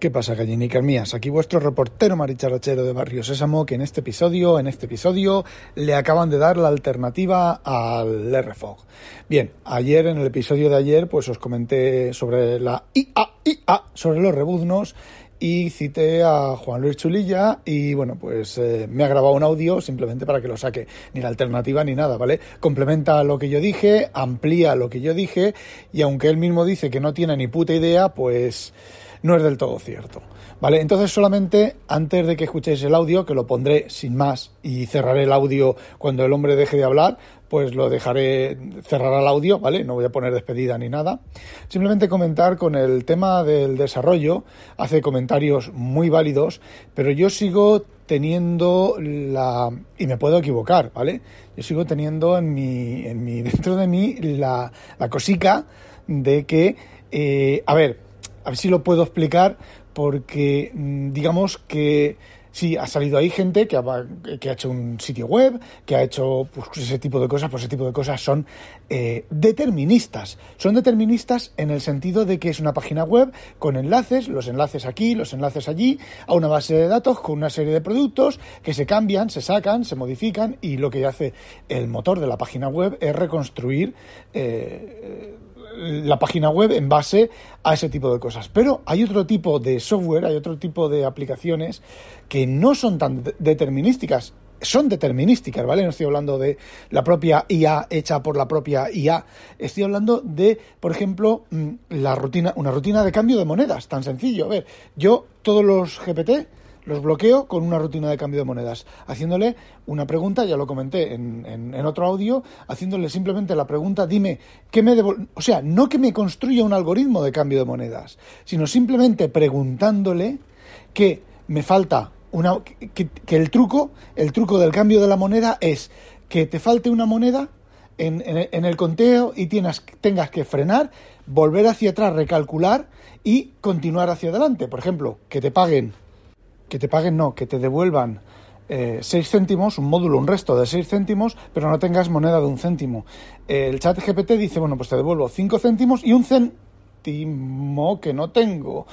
¿Qué pasa, gallinicas mías? Aquí vuestro reportero maricharachero de Barrio Sésamo, que en este episodio, en este episodio, le acaban de dar la alternativa al RFOG. Bien, ayer, en el episodio de ayer, pues os comenté sobre la IA, IA, sobre los rebuznos, y cité a Juan Luis Chulilla y bueno, pues eh, me ha grabado un audio simplemente para que lo saque, ni la alternativa ni nada, ¿vale? Complementa lo que yo dije, amplía lo que yo dije y aunque él mismo dice que no tiene ni puta idea, pues no es del todo cierto. ¿Vale? Entonces solamente antes de que escuchéis el audio, que lo pondré sin más y cerraré el audio cuando el hombre deje de hablar, pues lo dejaré, cerrar el audio, ¿vale? No voy a poner despedida ni nada. Simplemente comentar con el tema del desarrollo, hace comentarios muy válidos, pero yo sigo teniendo la... y me puedo equivocar, ¿vale? Yo sigo teniendo en mi, en mi dentro de mí la, la cosica de que, eh, a ver, a ver si lo puedo explicar, porque mm, digamos que sí, ha salido ahí gente que ha, que ha hecho un sitio web, que ha hecho pues, ese tipo de cosas, pues ese tipo de cosas son eh, deterministas. Son deterministas en el sentido de que es una página web con enlaces, los enlaces aquí, los enlaces allí, a una base de datos con una serie de productos que se cambian, se sacan, se modifican y lo que hace el motor de la página web es reconstruir. Eh, la página web en base a ese tipo de cosas. Pero hay otro tipo de software, hay otro tipo de aplicaciones que no son tan determinísticas. Son determinísticas, ¿vale? No estoy hablando de la propia IA hecha por la propia IA. Estoy hablando de, por ejemplo, mm, la rutina, una rutina de cambio de monedas, tan sencillo. A ver, yo todos los GPT los bloqueo con una rutina de cambio de monedas, haciéndole una pregunta, ya lo comenté en, otro audio, haciéndole simplemente la pregunta, dime, ¿qué me O sea, no que me construya un algoritmo de cambio de monedas, sino simplemente preguntándole que me falta una... que, el truco, el truco del cambio de la moneda es que te falte una moneda en, en, el conteo y tienes, tengas que frenar, volver hacia atrás, recalcular y continuar hacia adelante. Por ejemplo, que te paguen que te paguen no, que te devuelvan eh, 6 céntimos, un módulo, un resto de 6 céntimos, pero no tengas moneda de un céntimo. el chat GPT dice, bueno, pues te devuelvo 5 céntimos y un céntimo que no tengo.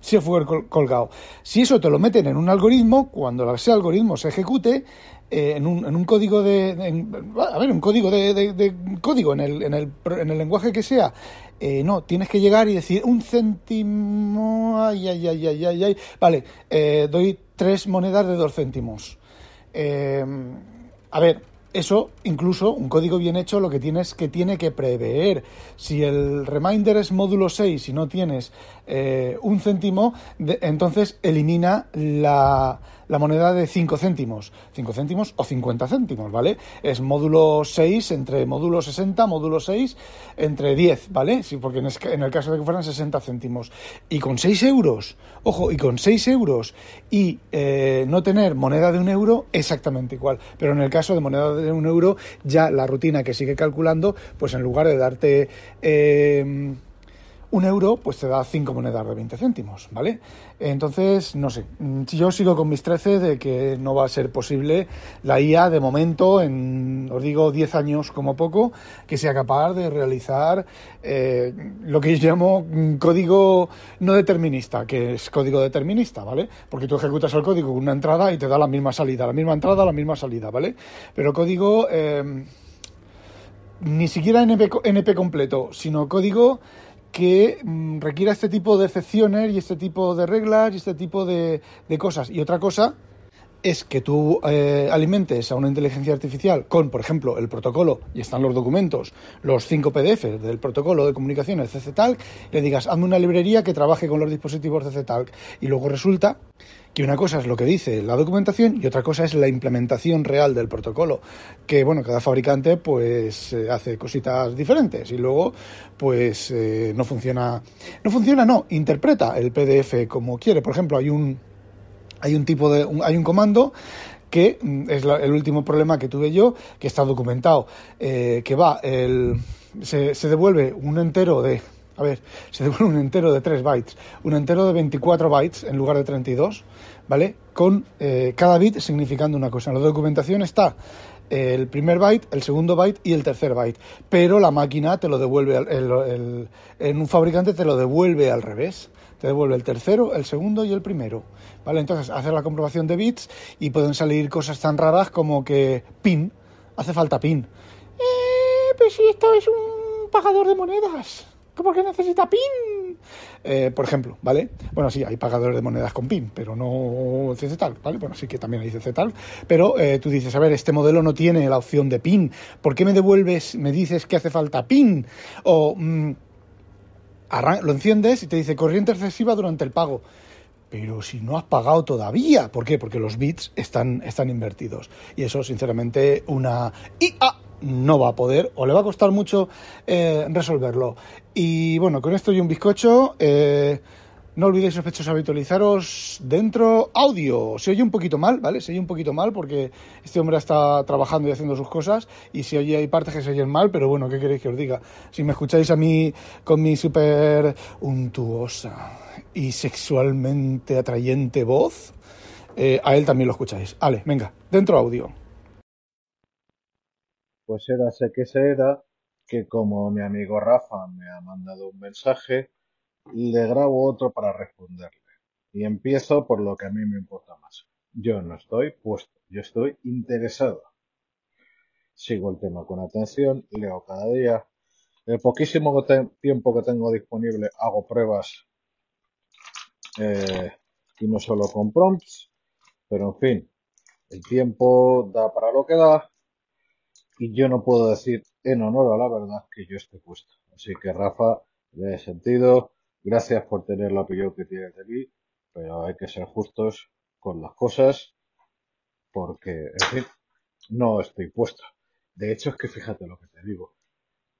Si fue colgado. Si eso te lo meten en un algoritmo, cuando ese algoritmo se ejecute, eh, en, un, en, un, código de, a ver un código de, de, código en el, en el, en el lenguaje que sea eh, no tienes que llegar y decir un céntimo ay ay ay ay ay, ay. vale eh, doy tres monedas de dos céntimos a ver eso, incluso, un código bien hecho lo que tienes que tiene que prever. Si el reminder es módulo 6 y no tienes un céntimo, entonces elimina la, la moneda de 5 céntimos, 5 céntimos o 50 céntimos, ¿vale? Es módulo 6 entre módulo 60, módulo 6 entre 10, ¿vale? Sí, porque en el caso de que fueran 60 céntimos. Y con 6 euros, ojo, y con 6 euros y eh, no tener moneda de un euro, exactamente igual. Pero en el caso de moneda de un euro, ya la rutina que sigue calculando, pues en lugar de darte... Eh, un euro, pues te da cinco monedas de 20 céntimos, ¿vale? Entonces, no sé, yo sigo con mis 13 de que no va a ser posible la IA de momento, en, os digo, 10 años como poco, que sea capaz de realizar eh, lo que yo llamo código no determinista, que es código determinista, ¿vale? Porque tú ejecutas el código con una entrada y te da la misma salida, la misma entrada, la misma salida, ¿vale? Pero código... Eh, ni siquiera NP, NP completo, sino código que mm, requiera este tipo de excepciones y este tipo de reglas y este tipo de, de cosas. Y otra cosa es que tú eh, alimentes a una inteligencia artificial con, por ejemplo, el protocolo, y están los documentos, los cinco PDF del protocolo de comunicaciones CCTalk, le digas, hazme una librería que trabaje con los dispositivos CCTalk. Y luego resulta que una cosa es lo que dice la documentación y otra cosa es la implementación real del protocolo, que bueno, cada fabricante pues eh, hace cositas diferentes y luego pues eh, no funciona, no funciona, no, interpreta el PDF como quiere. Por ejemplo, hay un hay un tipo de hay un comando que mm, es el último problema que tuve yo, que está documentado, eh, que va, el, se, se devuelve un entero de a ver, se devuelve un entero de 3 bytes, un entero de 24 bytes en lugar de 32, ¿vale? Con eh, cada bit significando una cosa. En la documentación está el primer byte, el segundo byte y el tercer byte, pero la máquina te lo devuelve, el, en un fabricante te lo devuelve al revés, te devuelve el tercero, el segundo y el primero. ¿Vale? Entonces haces la comprobación de bits y pueden salir cosas tan raras como que PIN, hace falta PIN. Eh, pues si esto es un pagador de monedas. ¿Por qué necesita PIN? Eh, por ejemplo, ¿vale? Bueno, sí, hay pagadores de monedas con PIN, pero no CCTAL, ¿vale? Bueno, sí que también hay CCTAL, pero eh, tú dices, a ver, este modelo no tiene la opción de PIN, ¿por qué me devuelves, me dices que hace falta PIN? O mm, lo enciendes y te dice corriente excesiva durante el pago. Pero si no has pagado todavía, ¿por qué? Porque los bits están, están invertidos. Y eso, sinceramente, una IA no va a poder o le va a costar mucho eh, resolverlo. Y bueno, con esto y un bizcocho, eh, no olvidéis sospechosos habitualizaros dentro audio. Se oye un poquito mal, ¿vale? Se oye un poquito mal porque este hombre está trabajando y haciendo sus cosas y si oye hay partes que se oyen mal, pero bueno, ¿qué queréis que os diga? Si me escucháis a mí con mi súper untuosa y sexualmente atrayente voz, eh, a él también lo escucháis. Vale, venga, dentro audio pues era sé que se era que como mi amigo Rafa me ha mandado un mensaje, le grabo otro para responderle. Y empiezo por lo que a mí me importa más. Yo no estoy puesto, yo estoy interesado. Sigo el tema con atención, leo cada día. El poquísimo tiempo que tengo disponible hago pruebas eh, y no solo con prompts, pero en fin, el tiempo da para lo que da y yo no puedo decir en honor a la verdad que yo esté puesto. Así que Rafa, le he sentido, gracias por tener la opinión que tienes de mí, pero hay que ser justos con las cosas porque, en fin, no estoy puesto. De hecho, es que fíjate lo que te digo.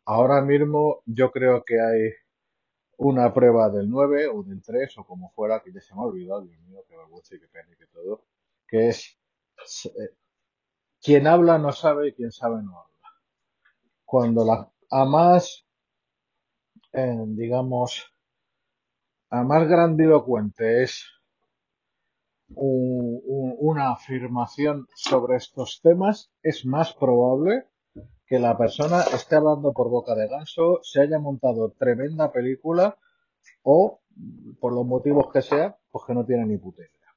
Ahora mismo yo creo que hay una prueba del 9 o del 3 o como fuera, que ya se me ha olvidado, Dios mío, que vergüenza y que pena y que todo, que es eh, quien habla no sabe y quien sabe no habla. Cuando la, a más, eh, digamos, a más grandilocuente es una afirmación sobre estos temas, es más probable que la persona esté hablando por boca de ganso, se haya montado tremenda película o, por los motivos que sea, pues que no tiene ni puta idea.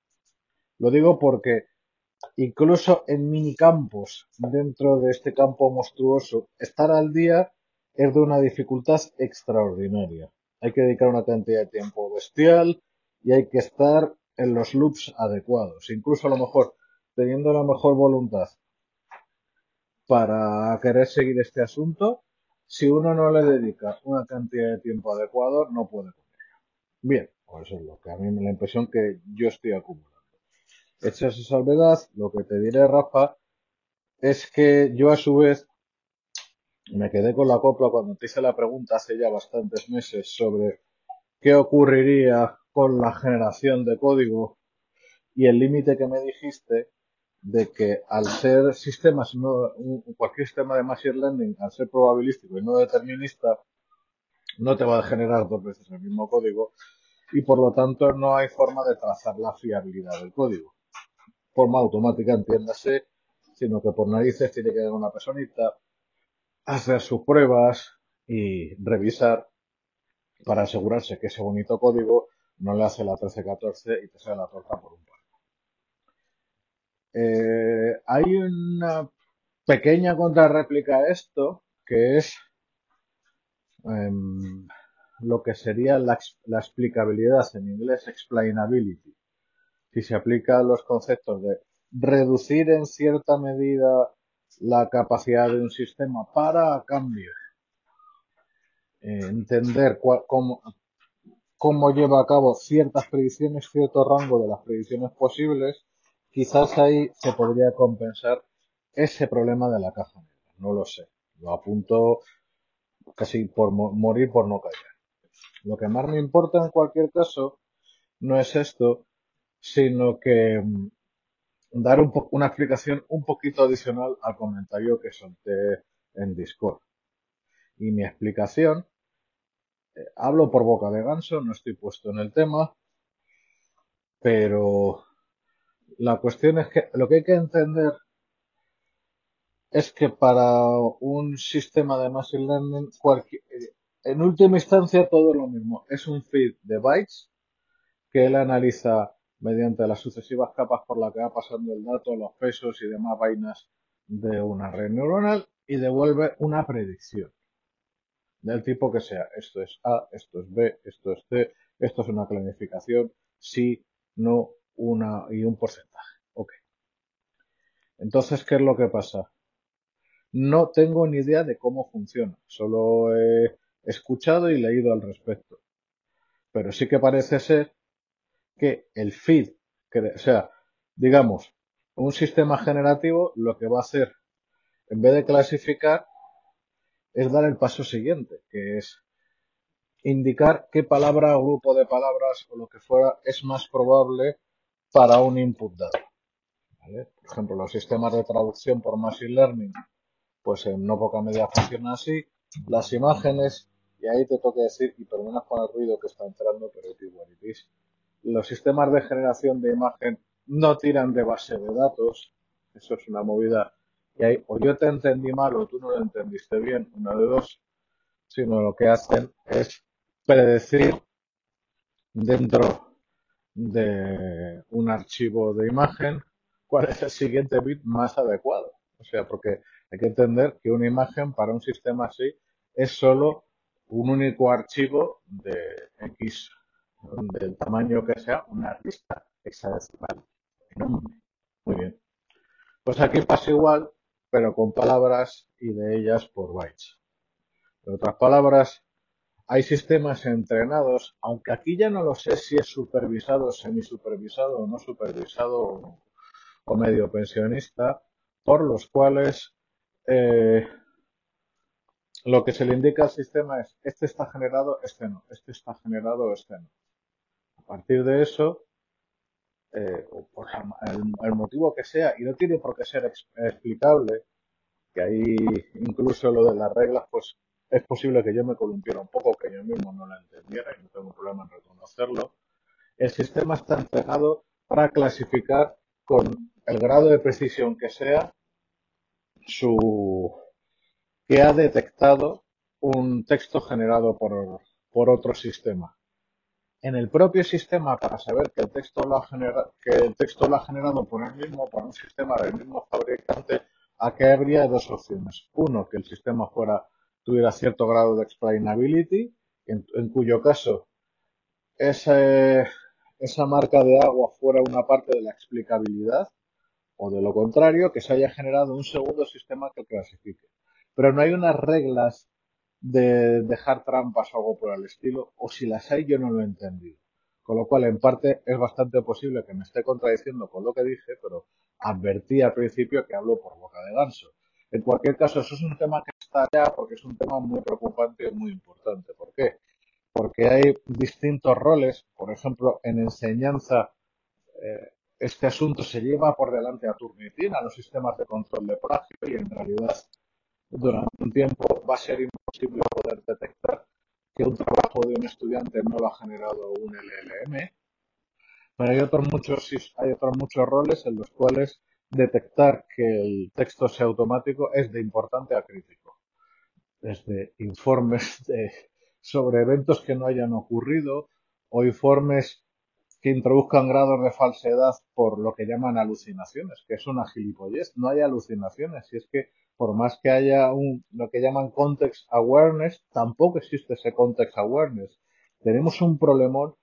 Lo digo porque Incluso en minicampos dentro de este campo monstruoso, estar al día es de una dificultad extraordinaria. Hay que dedicar una cantidad de tiempo bestial y hay que estar en los loops adecuados. Incluso a lo mejor teniendo la mejor voluntad para querer seguir este asunto, si uno no le dedica una cantidad de tiempo adecuado, no puede con Bien, pues eso es lo que a mí me da la impresión que yo estoy acumulando. Hecha esa salvedad, lo que te diré, Rafa, es que yo a su vez me quedé con la copla cuando te hice la pregunta hace ya bastantes meses sobre qué ocurriría con la generación de código y el límite que me dijiste de que al ser sistemas, no, cualquier sistema de machine learning, al ser probabilístico y no determinista, no te va a generar dos veces el mismo código y por lo tanto no hay forma de trazar la fiabilidad del código. Forma automática, entiéndase, sino que por narices tiene que dar una personita, hacer sus pruebas y revisar para asegurarse que ese bonito código no le hace la 1314 y te sale la torta por un par. Eh, hay una pequeña contrarréplica a esto que es em, lo que sería la, la explicabilidad en inglés explainability si se aplican los conceptos de reducir en cierta medida la capacidad de un sistema para a cambio eh, entender cómo, cómo lleva a cabo ciertas predicciones, cierto rango de las predicciones posibles, quizás ahí se podría compensar ese problema de la caja negra. No lo sé. Lo apunto casi por morir por no callar. Lo que más me importa en cualquier caso no es esto, sino que mm, dar un una explicación un poquito adicional al comentario que solté en Discord. Y mi explicación, eh, hablo por boca de ganso, no estoy puesto en el tema, pero la cuestión es que lo que hay que entender es que para un sistema de machine learning, en última instancia todo es lo mismo. Es un feed de bytes que él analiza mediante las sucesivas capas por las que va pasando el dato, los pesos y demás vainas de una red neuronal y devuelve una predicción del tipo que sea. Esto es A, esto es B, esto es C, esto es una planificación, sí, no, una y un porcentaje. Ok. Entonces, ¿qué es lo que pasa? No tengo ni idea de cómo funciona, solo he escuchado y leído al respecto. Pero sí que parece ser que el feed, o sea, digamos, un sistema generativo lo que va a hacer, en vez de clasificar, es dar el paso siguiente, que es indicar qué palabra o grupo de palabras o lo que fuera es más probable para un input dado. Por ejemplo, los sistemas de traducción por Machine Learning, pues en no poca medida funcionan así. Las imágenes, y ahí te toca decir, y perdonas con el ruido que está entrando, pero es igual, los sistemas de generación de imagen no tiran de base de datos. Eso es una movida y hay, o yo te entendí mal o tú no lo entendiste bien, una de dos, sino lo que hacen es predecir dentro de un archivo de imagen cuál es el siguiente bit más adecuado. O sea, porque hay que entender que una imagen para un sistema así es solo un único archivo de X, del tamaño que sea, una lista hexadecimal. Muy bien. Pues aquí pasa igual, pero con palabras y de ellas por bytes. En otras palabras, hay sistemas entrenados, aunque aquí ya no lo sé si es supervisado, semisupervisado o no supervisado o, medio pensionista, por los cuales eh, lo que se le indica al sistema es este está generado, este no, este está generado, este no. A partir de eso, eh, por el, motivo que sea, y no tiene por qué ser explicable, que ahí incluso lo de las reglas, pues es posible que yo me columpiera un poco, que yo mismo no la entendiera y no tengo problema en reconocerlo. El sistema está entrenado para clasificar con el grado de precisión que sea su que ha detectado un texto generado por, por otro sistema en el propio sistema para saber que el texto lo ha generado, que el texto lo ha generado por el mismo, por un sistema del mismo fabricante, aquí habría dos opciones. Uno, que el sistema tuviera cierto grado de explainability, en, en cuyo caso ese, esa marca de agua fuera una parte de la explicabilidad, o de lo contrario, que se haya generado un segundo sistema que clasifique. Pero no hay unas reglas de dejar trampas o algo por el estilo, o si las hay yo no lo he entendido. Con lo cual, en parte, es bastante posible que me esté contradiciendo con lo que dije, pero advertí al principio que hablo por boca de ganso. En cualquier caso, eso es un tema que está allá porque es un tema muy preocupante y muy importante. ¿Por qué? Porque hay distintos roles. Por ejemplo, en enseñanza, eh, este asunto se lleva por delante a Turnitin, a los sistemas de control de plagio, y en realidad durante un tiempo va a ser imposible poder detectar que un trabajo de un estudiante no lo ha generado un LLM, pero hay otros muchos, hay otros muchos roles en los cuales detectar que el texto sea automático es de importante a crítico. Desde informes sobre eventos que no hayan ocurrido o informes que introduzcan grados de falsedad por lo que llaman alucinaciones, que es una gilipollez. No hay alucinaciones, y es que por más que haya un, lo que llaman context awareness, tampoco existe ese context awareness. Tenemos un problemón,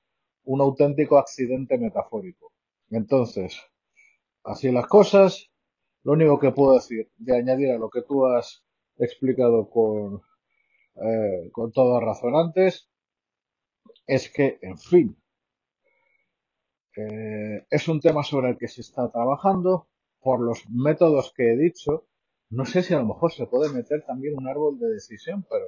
un auténtico accidente metafórico. Entonces, así las cosas, lo único que puedo decir de añadir a lo que tú has explicado con, eh, con todas razonantes es que, en fin, eh, es un tema sobre el que se está trabajando por los métodos que he dicho no sé si a lo mejor se puede meter también un árbol de decisión, pero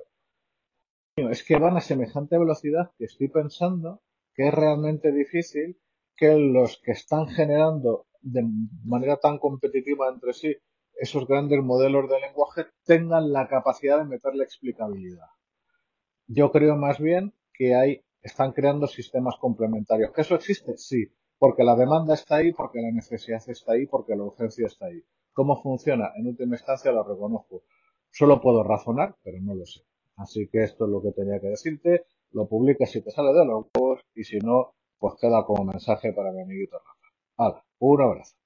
es que van a semejante velocidad que estoy pensando que es realmente difícil que los que están generando de manera tan competitiva entre sí esos grandes modelos de lenguaje tengan la capacidad de meterle explicabilidad. Yo creo más bien que hay, están creando sistemas complementarios. ¿Que eso existe? Sí, porque la demanda está ahí, porque la necesidad está ahí, porque la urgencia está ahí. ¿Cómo funciona? En última instancia lo reconozco. Solo puedo razonar, pero no lo sé. Así que esto es lo que tenía que decirte. Lo publicas si te sale de los y si no, pues queda como mensaje para mi amiguito Rafa. Hala, un abrazo.